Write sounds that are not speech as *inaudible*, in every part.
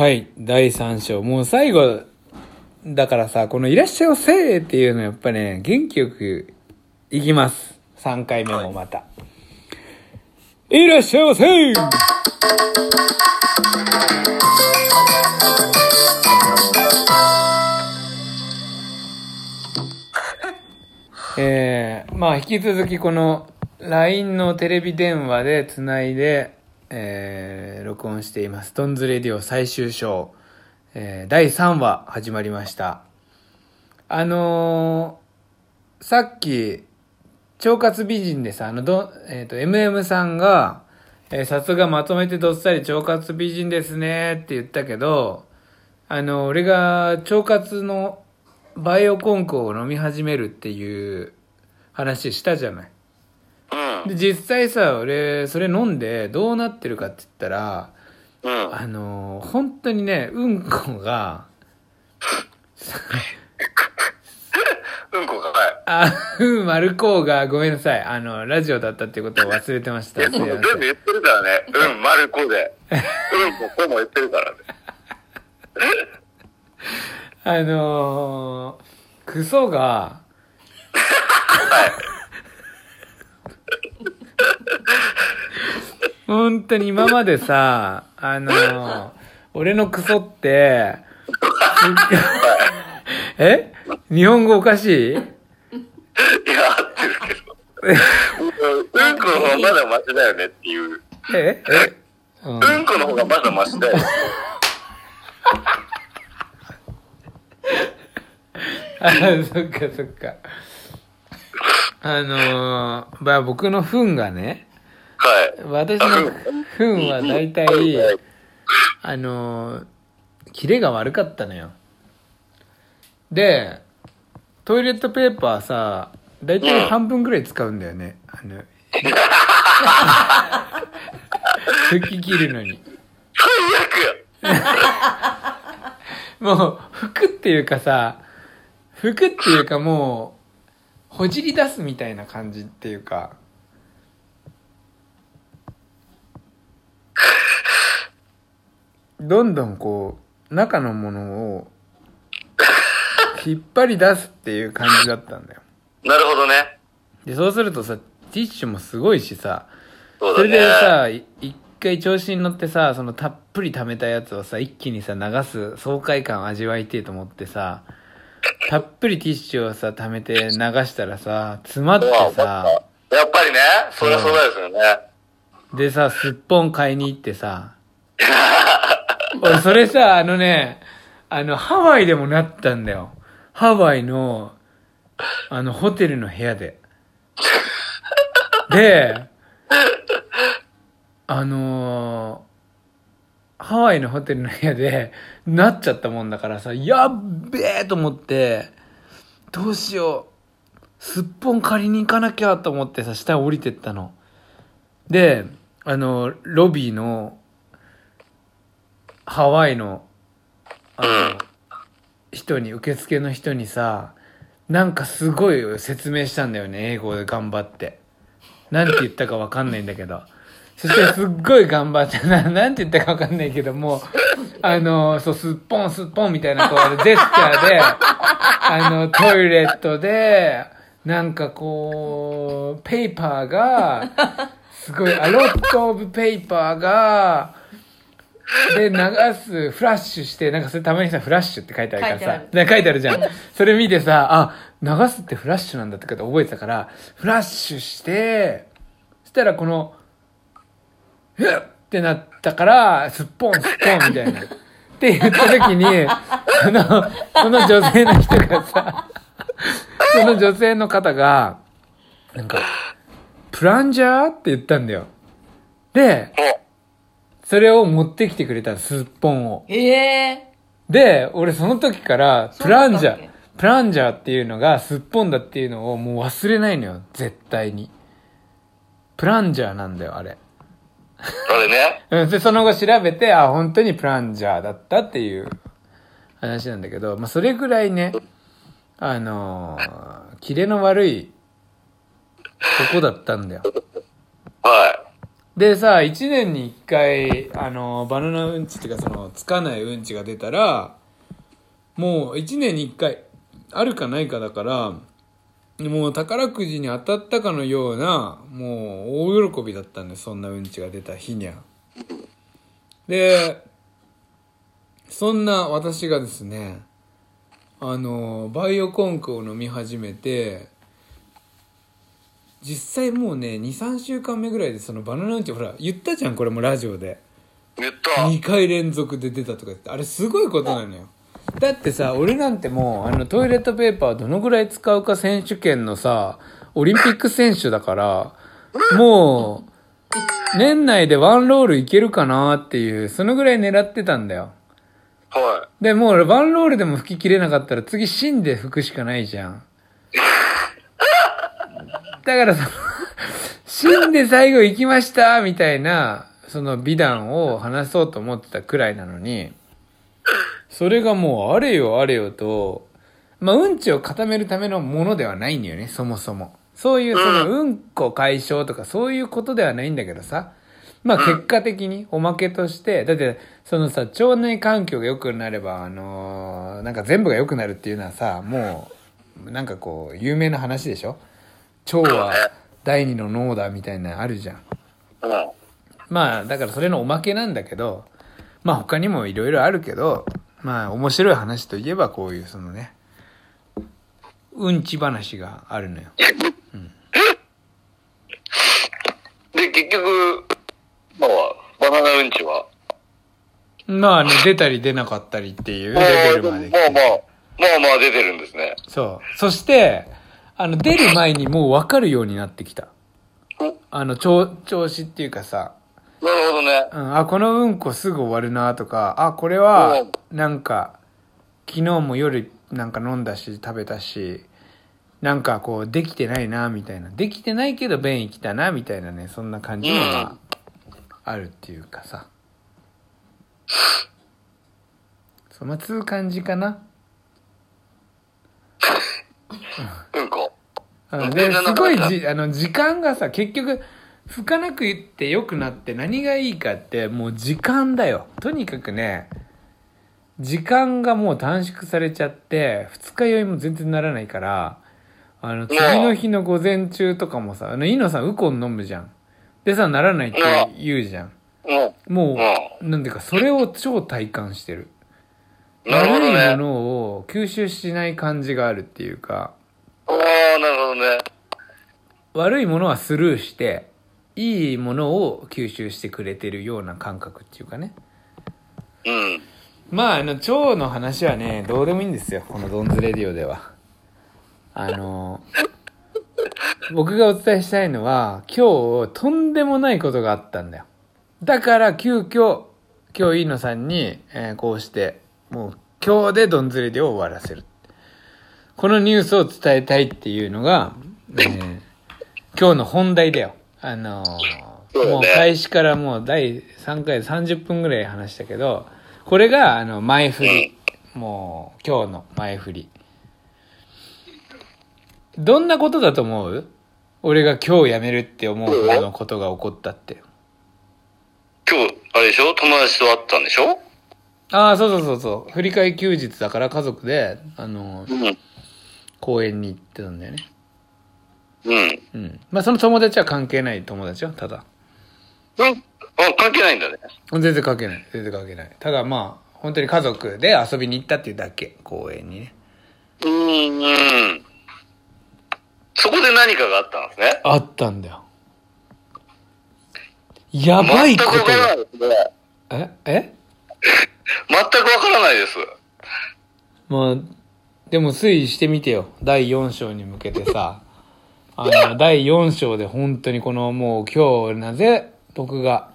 はい、第3章。もう最後、だからさ、このいらっしゃいませっていうのやっぱね、元気よくいきます。3回目もまた。い、らっしゃいませ *laughs* えー、まあ引き続きこの LINE のテレビ電話でつないで、えー、録音しています。トンズレディオ最終章、えー、第3話始まりました。あのー、さっき、腸活美人でさ、あの、ど、えっ、と、MM さんが、えー、さすがまとめてどっさり腸活美人ですねって言ったけど、あの、俺が腸活のバイオコンコを飲み始めるっていう話したじゃない。うん。で、実際さ、俺、それ飲んでどうなってるかって言ったら、うん。あのー本当にね、うんこが、うんこが、はい。あ、うん、丸こうが、ごめんなさい。あの、ラジオだったっていうことを忘れてました。全部言ってるからね。うん、丸こで。うんこ、こうも言ってるからね。あのー、クソが、本当に今までさ、*laughs* あのー、俺のクソって、え？日本語おかしい？いや、合ってるけど。うんこの方がまだマシだよねっていう。え？え、うんうんこの方がまだマシだよ。*laughs* あ、そっかそっか。あのー、まあ僕の糞がね、はい。私の糞は大体、あのー、キレが悪かったのよ。で、トイレットペーパーさ、大体半分ぐらい使うんだよね。あの、拭き切るのに。最悪や。もう、拭くっていうかさ、拭くっていうかもう、ほじり出すみたいな感じっていうか、どんどんこう、中のものを、引っ張り出すっていう感じだったんだよ。*laughs* なるほどね。で、そうするとさ、ティッシュもすごいしさ、それでさ、い一回調子に乗ってさ、そのたっぷり溜めたやつをさ、一気にさ、流す爽快感味わいてえと思ってさ、たっぷりティッシュをさ、溜めて流したらさ、詰まってさ、やっぱりね、そりゃそうですよね。でさ、すっぽん買いに行ってさ、*laughs* 俺それさ、あのね、あの、ハワイでもなったんだよ。ハワイの、あの、ホテルの部屋で。で、あのーハワイのホテルの部屋で、なっちゃったもんだからさ、やっべえと思って、どうしよう。すっぽん借りに行かなきゃと思ってさ、下降りてったの。で、あの、ロビーの、ハワイの、あの、人に、受付の人にさ、なんかすごい説明したんだよね、英語で頑張って。なんて言ったかわかんないんだけど。そしてすっごい頑張って、*laughs* ななんて言ったかわかんないけども、あの、そう、すっぽんすっぽんみたいな、こう、ジェスチャーで、あの、トイレットで、なんかこう、ペーパーが、すごい、a lot of paper が、*laughs* で、流す、フラッシュして、なんかそれたまにさ、フラッシュって書いてあるからさ書い書いてあるじゃん。それ見てさ、あ、流すってフラッシュなんだってこと覚えてたから、フラッシュして、そしたらこの、ふっってなったから、すっぽんすっぽんみたいな。って言った時に、その、その女性の人がさ、その女性の方が、なんか、プランジャーって言ったんだよ。で、もそれを持ってきてくれたの、すっぽんを。ええで、俺その時から、プランジャーそうだったっけ、プランジャーっていうのがすっぽんだっていうのをもう忘れないのよ、絶対に。プランジャーなんだよ、あれ。う、それね？*laughs* うん、で、その後調べて、あ、本当にプランジャーだったっていう話なんだけど、まあ、それぐらいね、あのー、キレの悪いとこだったんだよ。はでさ、1年に1回、あの、バナナうんちっていうか、その、つかないうんちが出たら、もう1年に1回、あるかないかだから、もう宝くじに当たったかのような、もう大喜びだったんで、そんなうんちが出た日にゃ。で、そんな私がですね、あの、バイオコンクを飲み始めて、実際もうね、2、3週間目ぐらいでそのバナナうんち、ほら、言ったじゃん、これもラジオで。言った。2回連続で出たとか言って、あれすごいことなのよ。だってさ、俺なんてもう、あの、トイレットペーパーどのぐらい使うか選手権のさ、オリンピック選手だから、もう、年内でワンロールいけるかなっていう、そのぐらい狙ってたんだよ。はで、もう俺ワンロールでも吹き切れなかったら次芯で吹くしかないじゃん。*laughs* だからその、*laughs* 芯で最後行きましたみたいな、その美談を話そうと思ってたくらいなのに、それがもうあれよあれよと、まあ、うんちを固めるためのものではないんだよね、そもそも。そういう、その、うんこ解消とかそういうことではないんだけどさ。まあ、結果的におまけとして、だって、そのさ、腸内環境が良くなれば、あのーなんか全部が良くなるっていうのはさ、もう、なんかこう、有名な話でしょ腸は第二の脳だみたいなのあるじゃん。い。うん。まあ、だからそれのおまけなんだけど、まあ他にもいろいろあるけど、まあ面白い話といえばこういうそのね、うんち話があるのよ。で、結局、まあ、バナナうんちは？まあね、出たり出なかったりっていうレベルまで来てまあまあ、まあまあ出てるんですね。そう。そして、あの、出る前にもう分かるようになってきた。おあの、調調子っていうかさ、なるほどね。うん、あ、このうんこすぐ終わるなとか、あ、これは、なんか、昨日も夜なんか飲んだし、食べたし、なんかこう、できてないな、みたいな。できてないけど便意来たな、みたいなね、そんな感じもまあ、あるっていうかさ。そのつう感じかな？うんこ。うんで、すごいじ、あの、時間がさ、結局、吹かなくて良くなって何がいいかって、もう時間だよ。とにかくね、時間がもう短縮されちゃって、二日酔いも全然ならないから、あの、次の日の午前中とかもさ、あの、イノさんウコン飲むじゃん。でさ、ならないって言うじゃん。うん。もう、なんていうか、それを超体感してる。悪いもね。のを吸収しない感じがあるっていうか、なるほどね。悪いものはスルーしていいものを吸収してくれてるような感覚っていうかね。うん。まああの腸の話はねどうでもいいんですよ。このドンズレディオでは。あの *laughs* 僕がお伝えしたいのは今日とんでもないことがあったんだよ。だから急遽今日飯野さんに、えーこうしてもう今日でドンズレディオを終わらせるこのニュースを伝えたいっていうのが、えー *laughs* 今日の本題だよ。あのーねもう開始からもう第3回30分ぐらい話したけど、これが、あの、前振り。もう、今日の前振り。どんなことだと思う？俺が今日辞めるって思うほどのことが起こったって。今日、あれでしょ？友達と会ったんでしょ？ああ、そうそうそうそう。振り替え休日だから家族で、あのーうん。公園に行ってたんだよね。うん。うん。まあ、その友達は関係ない友達よ、ただ。うん。あ、関係ないんだね。全然関係ない。全然関係ない。ただまあ、本当に家族で遊びに行ったっていうだけ、公園にね。うん、うん。そこで何かがあったんですね。あったんだよ。やばいこと全くわからなが。いですね。え？え？*laughs* 全くわからないです。まあ、でも推移してみてよ。第4章に向けてさ。*laughs* あの、第4章で本当にこのもう今日なぜ僕が、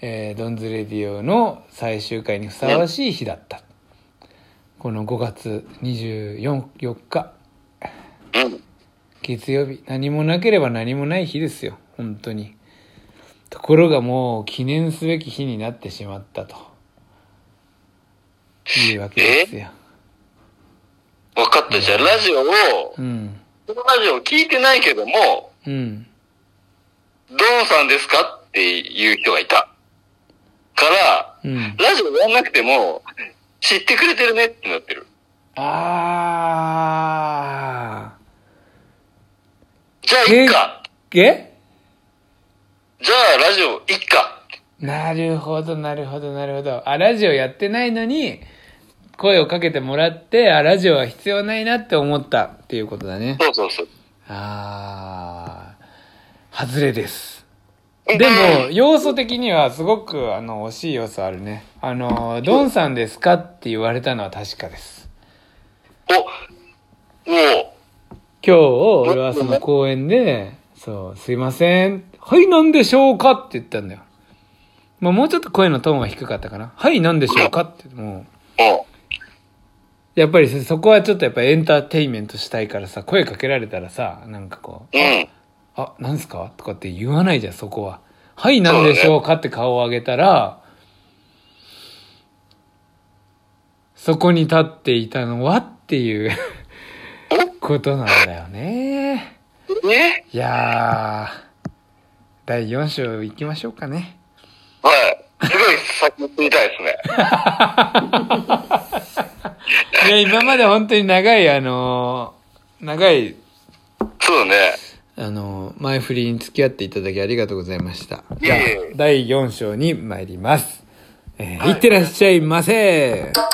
えー、ドンズレディオの最終回にふさわしい日だった。この5月24 4日。うん。月曜日何もなければ何もない日ですよ本当にところがもう記念すべき日になってしまったというわけですよ分かった。じゃあ、ラジオを、うんこのラジオを聞いてないけども、うんドンさんですかっっていう人がいた。から、うん。ラジオやんなくても、知ってくれてるねってなってる。あじゃあ、いっか。ー。え？じゃあ、ラジオ、いっか。なるほど、なるほど、なるほど。あ、ラジオやってないのに、声をかけてもらって、あ、ラジオは必要ないなって思ったっていうことだね。そうそうそう。あー、外れです。でも、要素的にはすごく、あの、惜しい要素あるね。あの、ドンさんですかって言われたのは確かです。お、もう、今日、俺はその公園で、そう、すいません。はい、なんでしょうかって言ったんだよ。まあ、もうちょっと声のトーンは低かったかな。はい、なんでしょうかって、もう、もやっぱりそそこはちょっとやっぱエンターテインメントしたいからさ、声かけられたらさ、なんかこう、う、うん。あ、なんすか？とかって言わないじゃん、そこは。はい、なんでしょうかって顔を上げたら、そこに立っていたのはっていうことなんだよね。ねいやー、第4章行きましょうかね。はい。すごい先行ってみたいですね。*laughs* いや、今まで本当に長い、あのー長い、そうだね。あのー前振りに付き合っていただきありがとうございました。じゃあ第4章に参ります。えーいってらっしゃいませ。「